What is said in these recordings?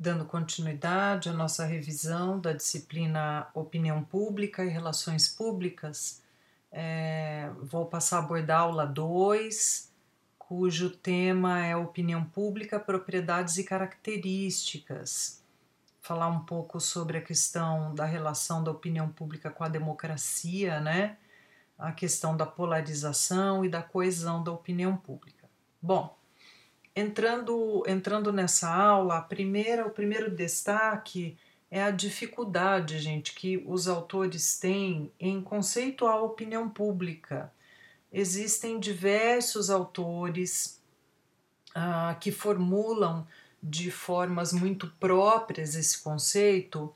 dando continuidade à nossa revisão da disciplina Opinião Pública e Relações Públicas, é, vou passar a abordar a aula 2, cujo tema é Opinião Pública, Propriedades e Características. Falar um pouco sobre a questão da relação da opinião pública com a democracia, né? A questão da polarização e da coesão da opinião pública. Bom, entrando, entrando nessa aula, primeira, o primeiro destaque é a dificuldade, gente, que os autores têm em conceituar a opinião pública. Existem diversos autores ah, que formulam de formas muito próprias esse conceito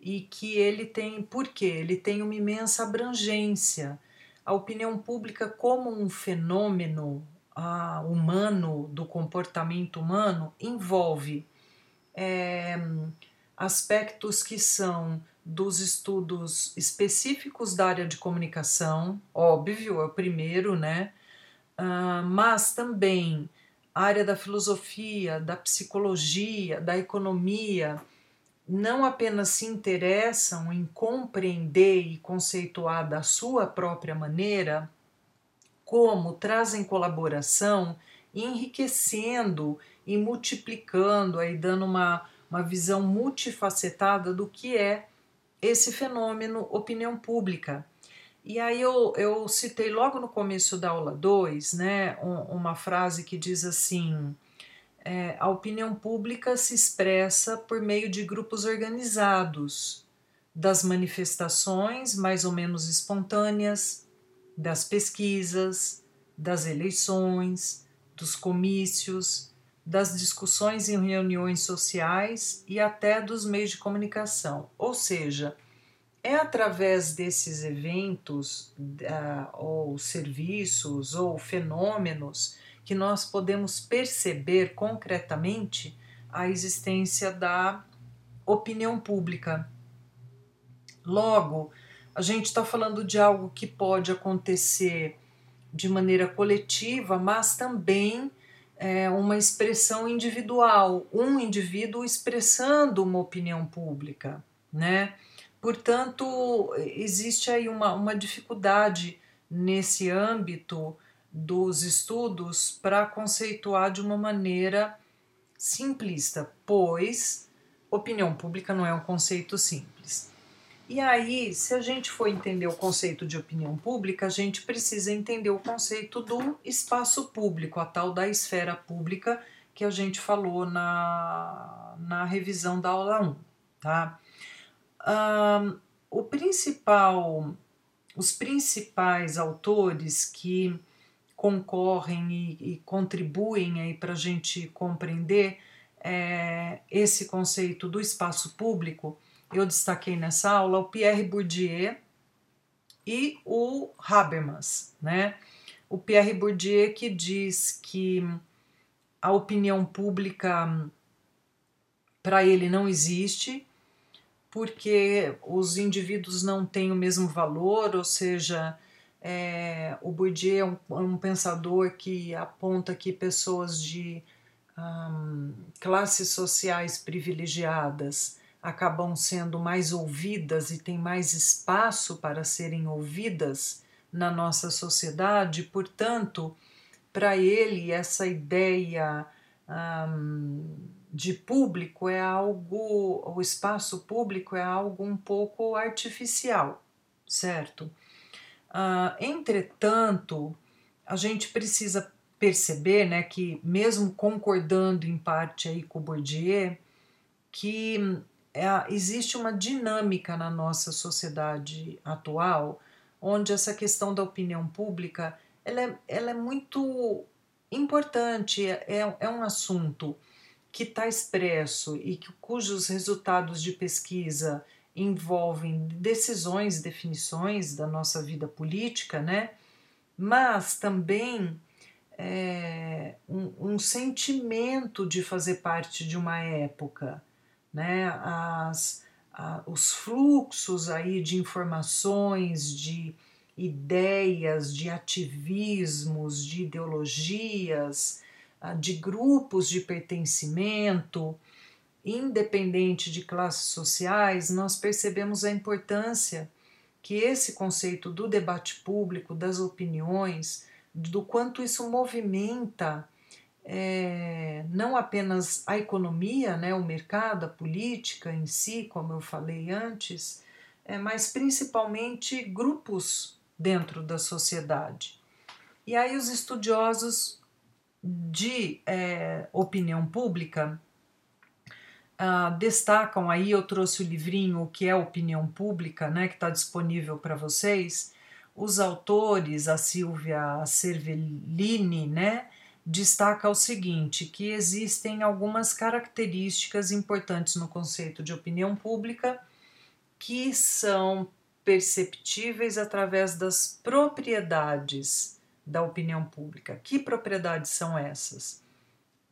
e que ele tem, por quê? Ele tem uma imensa abrangência. A opinião pública como um fenômeno uh, humano, do comportamento humano, envolve é, aspectos que são dos estudos específicos da área de comunicação, óbvio, é o primeiro, né? Uh, mas também a área da filosofia, da psicologia, da economia, não apenas se interessam em compreender e conceituar da sua própria maneira como trazem colaboração, enriquecendo e multiplicando, aí dando uma, uma visão multifacetada do que é esse fenômeno opinião pública. E aí eu, eu citei logo no começo da aula 2 né, um, uma frase que diz assim: é, a opinião pública se expressa por meio de grupos organizados, das manifestações mais ou menos espontâneas, das pesquisas, das eleições, dos comícios, das discussões em reuniões sociais e até dos meios de comunicação. Ou seja, é através desses eventos, uh, ou serviços, ou fenômenos que nós podemos perceber concretamente a existência da opinião pública. Logo, a gente está falando de algo que pode acontecer de maneira coletiva, mas também é uma expressão individual, um indivíduo expressando uma opinião pública, né? Portanto, existe aí uma, uma dificuldade nesse âmbito dos estudos para conceituar de uma maneira simplista, pois opinião pública não é um conceito simples. E aí, se a gente for entender o conceito de opinião pública, a gente precisa entender o conceito do espaço público, a tal da esfera pública que a gente falou na, na revisão da aula 1. Tá? Um, o principal, os principais autores que concorrem e, e contribuem para a gente compreender é, esse conceito do espaço público eu destaquei nessa aula o Pierre Bourdieu e o Habermas, né? O Pierre Bourdieu que diz que a opinião pública para ele não existe, porque os indivíduos não têm o mesmo valor, ou seja, é, o Bourdieu é um, um, pensador que aponta que pessoas de um, classes sociais privilegiadas acabam sendo mais ouvidas e têm mais espaço para serem ouvidas na nossa sociedade, portanto, para ele, essa ideia de público é algo, o espaço público é algo um pouco artificial, certo? Uh, entretanto, a gente precisa perceber né, que, mesmo concordando em parte aí com Bourdieu, que é, existe uma dinâmica na nossa sociedade atual onde essa questão da opinião pública ela é, ela é muito importante, é, é, é um assunto que está expresso e que, cujos resultados de pesquisa envolvem decisões, definições da nossa vida política, né? mas também é, um, um sentimento de fazer parte de uma época né, as, a, os fluxos aí de informações, de ideias, de ativismos, de ideologias, de grupos de pertencimento, independente de classes sociais, nós percebemos a importância que esse conceito do debate público, das opiniões, do quanto isso movimenta é, não apenas a economia, né, o mercado, a política em si, como eu falei antes, é, mas principalmente grupos dentro da sociedade. E aí os estudiosos de é, opinião pública uh, destacam aí, eu trouxe o livrinho O que é opinião pública, né, que está disponível para vocês. Os autores, a Silvia Cervellini, né, destaca o seguinte, que existem algumas características importantes no conceito de opinião pública que são perceptíveis através das propriedades da opinião pública. Que propriedades são essas?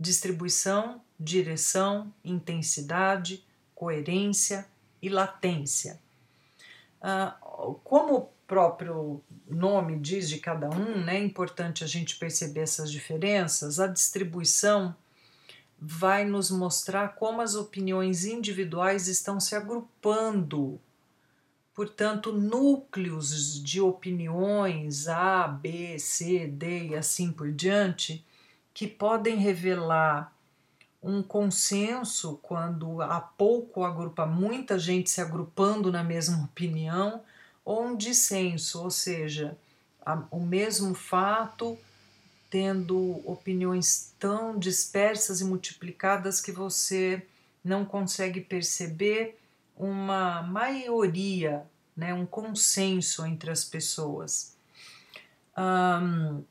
Distribuição, direção, intensidade, coerência e latência. Ah, como próprio nome diz de cada um, né, é importante a gente perceber essas diferenças. A distribuição vai nos mostrar como as opiniões individuais estão se agrupando portanto, núcleos de opiniões A, B, C, D e assim por diante, que podem revelar um consenso quando há pouco agrupa muita gente se agrupando na mesma opinião, ou um dissenso, ou seja, a, o mesmo fato tendo opiniões tão dispersas e multiplicadas que você não consegue perceber uma maioria, né, um consenso entre as pessoas. Um,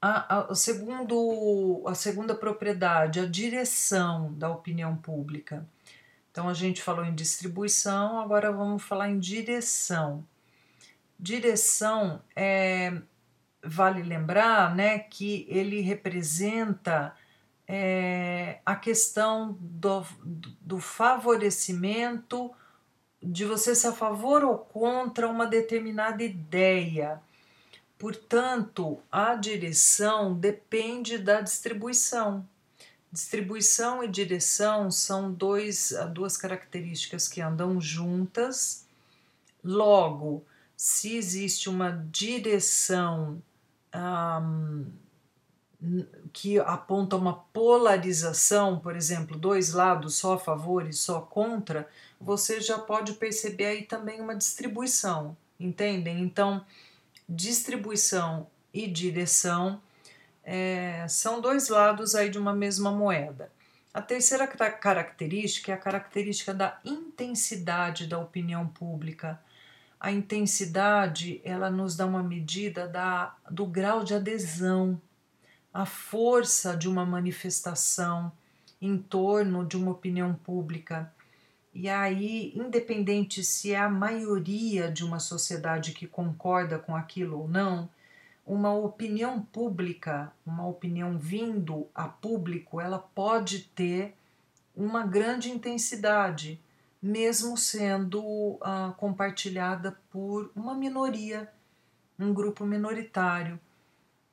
a, a, segundo, a segunda propriedade, a direção da opinião pública. Então a gente falou em distribuição, agora vamos falar em direção. Direção é, vale lembrar, né, que ele representa é, a questão do, do favorecimento de você ser a favor ou contra uma determinada ideia. Portanto, a direção depende da distribuição. Distribuição e direção são dois, duas características que andam juntas. Logo, se existe uma direção um, que aponta uma polarização, por exemplo, dois lados só a favor e só contra, você já pode perceber aí também uma distribuição, entendem? Então, distribuição e direção é, são dois lados aí de uma mesma moeda. A terceira característica é a característica da intensidade da opinião pública. A intensidade ela nos dá uma medida da, do grau de adesão a força de uma manifestação em torno de uma opinião pública. E aí, independente se é a maioria de uma sociedade que concorda com aquilo ou não, uma opinião pública, uma opinião vindo a público, ela pode ter uma grande intensidade, mesmo sendo uh, compartilhada por uma minoria, um grupo minoritário.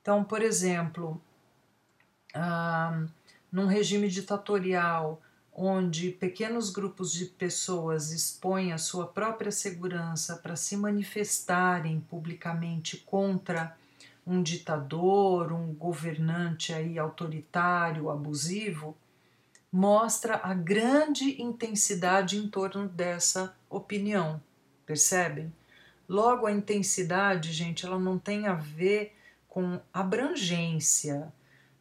Então, por exemplo, ah, num regime ditatorial onde pequenos grupos de pessoas expõem a sua própria segurança para se manifestarem publicamente contra um ditador, um governante aí autoritário, abusivo, mostra a grande intensidade em torno dessa opinião, percebem? Logo, a intensidade, gente, ela não tem a ver com abrangência,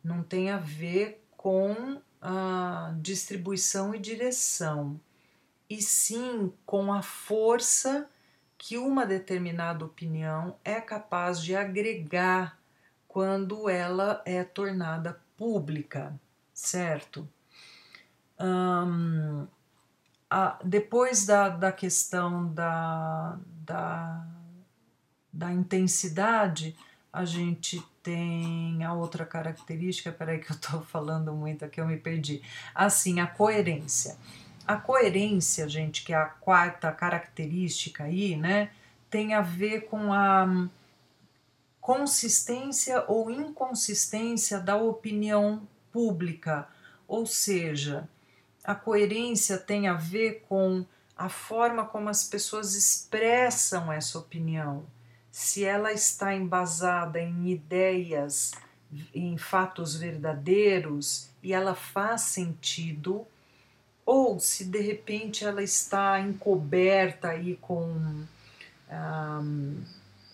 não tem a ver com a distribuição e direção, e sim com a força que uma determinada opinião é capaz de agregar quando ela é tornada pública, certo? A, depois da, da questão da, da, da intensidade, a gente tem a outra característica, peraí que eu estou falando muito aqui, eu me perdi. Assim, a coerência. A coerência, gente, que é a quarta característica aí, né, tem a ver com a consistência ou inconsistência da opinião pública, ou seja, a coerência tem a ver com a forma como as pessoas expressam essa opinião. Se ela está embasada em ideias, em fatos verdadeiros e ela faz sentido, ou se de repente ela está encoberta aí com um,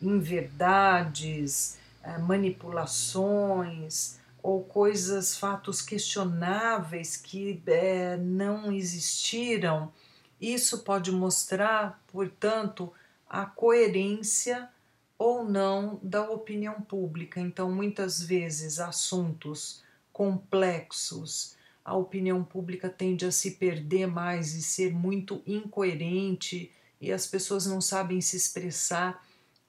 inverdades, eh, manipulações ou coisas, fatos questionáveis que é, não existiram, isso pode mostrar, portanto, a coerência ou não da opinião pública. Então, muitas vezes, assuntos complexos, a opinião pública tende a se perder mais e ser muito incoerente, e as pessoas não sabem se expressar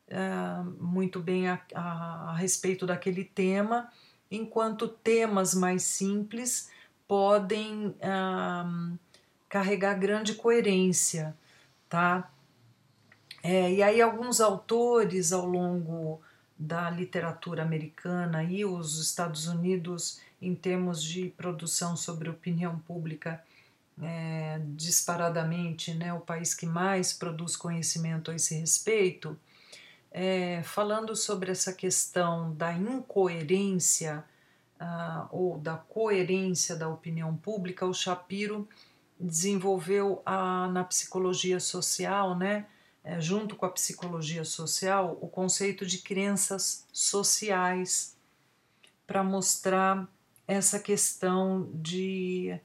uh, muito bem a, a, a respeito daquele tema, enquanto temas mais simples podem uh, carregar grande coerência, tá? É, e aí alguns autores ao longo da literatura americana e os Estados Unidos em termos de produção sobre opinião pública é, disparadamente né, o país que mais produz conhecimento a esse respeito, é, falando sobre essa questão da incoerência uh, ou da coerência da opinião pública, o Shapiro desenvolveu a, na psicologia social, né, é, junto com a psicologia social, o conceito de crenças sociais, para mostrar essa questão de,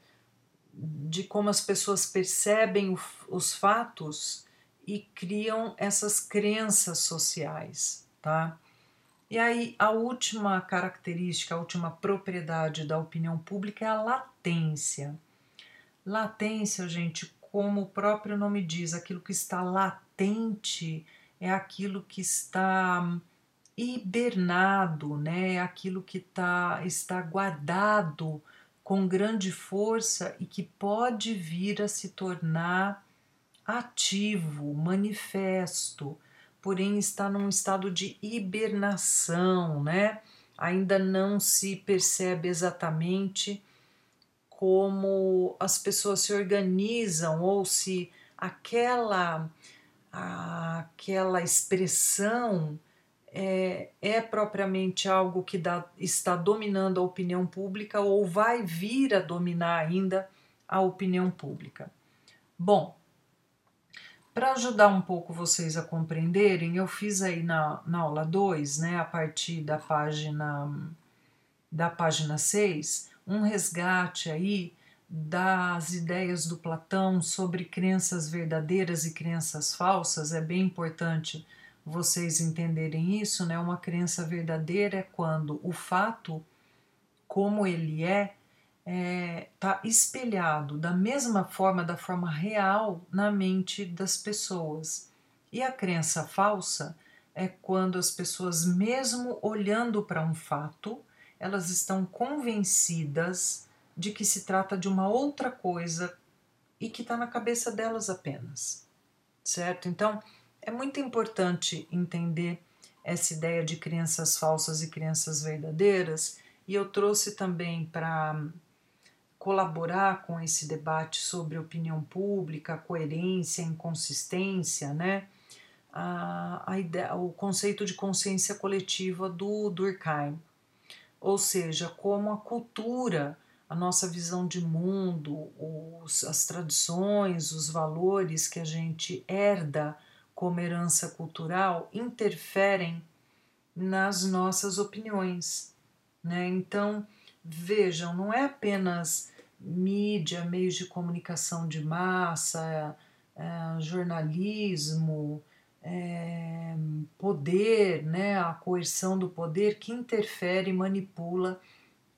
de como as pessoas percebem os fatos e criam essas crenças sociais, tá? E aí a última característica, a última propriedade da opinião pública é a latência. Latência, gente, como o próprio nome diz, aquilo que está latente é aquilo que está hibernado, né? Aquilo que tá, está guardado com grande força e que pode vir a se tornar ativo, manifesto, porém está num estado de hibernação, né? Ainda não se percebe exatamente como as pessoas se organizam ou se aquela aquela expressão é, é propriamente algo que dá, está dominando a opinião pública ou vai vir a dominar ainda a opinião pública. Bom, para ajudar um pouco vocês a compreenderem, eu fiz aí na, na aula 2, né, a partir da página da página 6, um resgate aí das ideias do Platão sobre crenças verdadeiras e crenças falsas. É bem importante vocês entenderem isso, né? Uma crença verdadeira é quando o fato, como ele é, está é, tá espelhado da mesma forma, da forma real, na mente das pessoas. E a crença falsa é quando as pessoas, mesmo olhando para um fato, elas estão convencidas de que se trata de uma outra coisa e que está na cabeça delas apenas, certo? Então, é muito importante entender essa ideia de crenças falsas e crenças verdadeiras, e eu trouxe também para colaborar com esse debate sobre opinião pública, coerência, inconsistência, né? A, a ideia, o conceito de consciência coletiva do Durkheim, ou seja, como a cultura, a nossa visão de mundo, os, as tradições, os valores que a gente herda como herança cultural interferem nas nossas opiniões. Né? Então, vejam, não é apenas mídia, meios de comunicação de massa, é, jornalismo, é, poder, né, a coerção do poder que interfere e manipula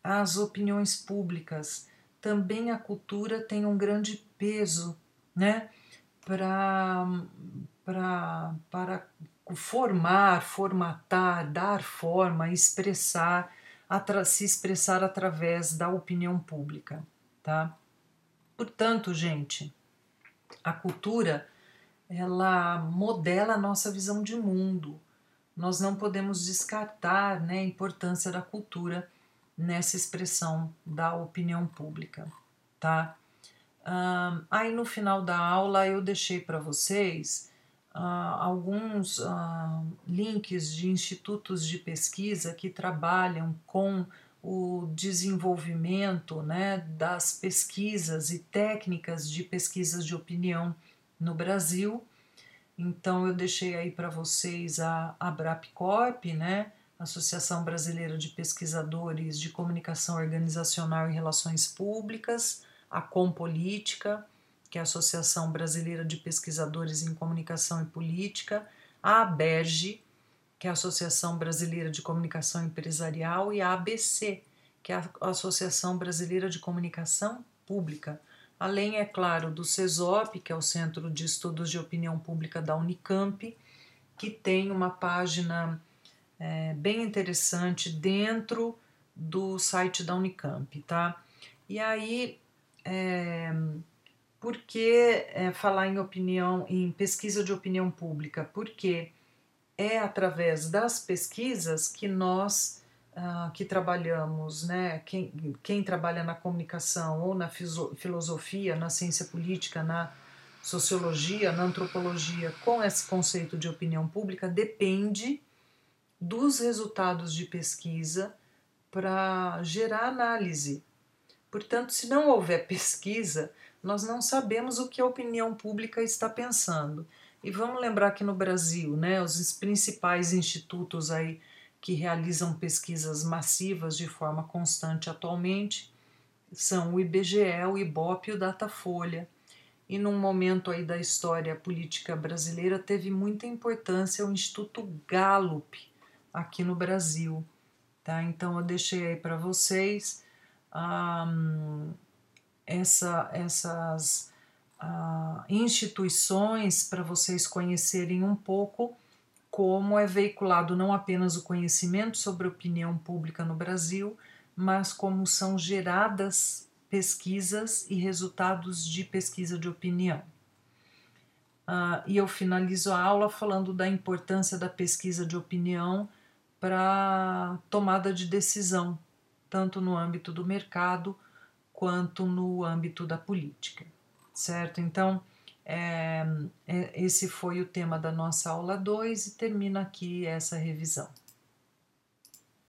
as opiniões públicas. Também a cultura tem um grande peso né, pra, pra, para formar, formatar, dar forma, expressar, se expressar através da opinião pública. Tá? Portanto, gente, a cultura ela modela a nossa visão de mundo. Nós não podemos descartar né, a importância da cultura nessa expressão da opinião pública, tá? Uh, aí no final da aula eu deixei para vocês uh, alguns uh, links de institutos de pesquisa que trabalham com o desenvolvimento né, das pesquisas e técnicas de pesquisas de opinião no Brasil. Então eu deixei aí para vocês a Abrapcorp, né, Associação Brasileira de Pesquisadores de Comunicação Organizacional e Relações Públicas, a Compolítica, que é a Associação Brasileira de Pesquisadores em Comunicação e Política, a ABERGE, que é a Associação Brasileira de Comunicação Empresarial, e a ABC, que é a Associação Brasileira de Comunicação Pública. Além, é claro, do CESOP, que é o Centro de Estudos de Opinião Pública da Unicamp, que tem uma página é, bem interessante dentro do site da Unicamp, tá? E aí, é, por que é, falar em opinião, em pesquisa de opinião pública? Porque é através das pesquisas que nós uh, que trabalhamos, né, quem, quem trabalha na comunicação ou na filosofia, na ciência política, na sociologia, na antropologia, com esse conceito de opinião pública, depende dos resultados de pesquisa para gerar análise. Portanto, se não houver pesquisa, nós não sabemos o que a opinião pública está pensando. E vamos lembrar que no Brasil, né, os principais institutos aí que realizam pesquisas massivas de forma constante atualmente são o IBGE, o IBOP e o Datafolha. E num momento aí da história política brasileira teve muita importância o Instituto Gallup aqui no Brasil. Tá? Então eu deixei aí para vocês um, essa, essas uh, instituições para vocês conhecerem um pouco como é veiculado não apenas o conhecimento sobre opinião pública no Brasil, mas como são geradas pesquisas e resultados de pesquisa de opinião. Uh, e eu finalizo a aula falando da importância da pesquisa de opinião para tomada de decisão, tanto no âmbito do mercado quanto no âmbito da política, certo? Então, é, é, esse foi o tema da nossa aula 2 e termina aqui essa revisão.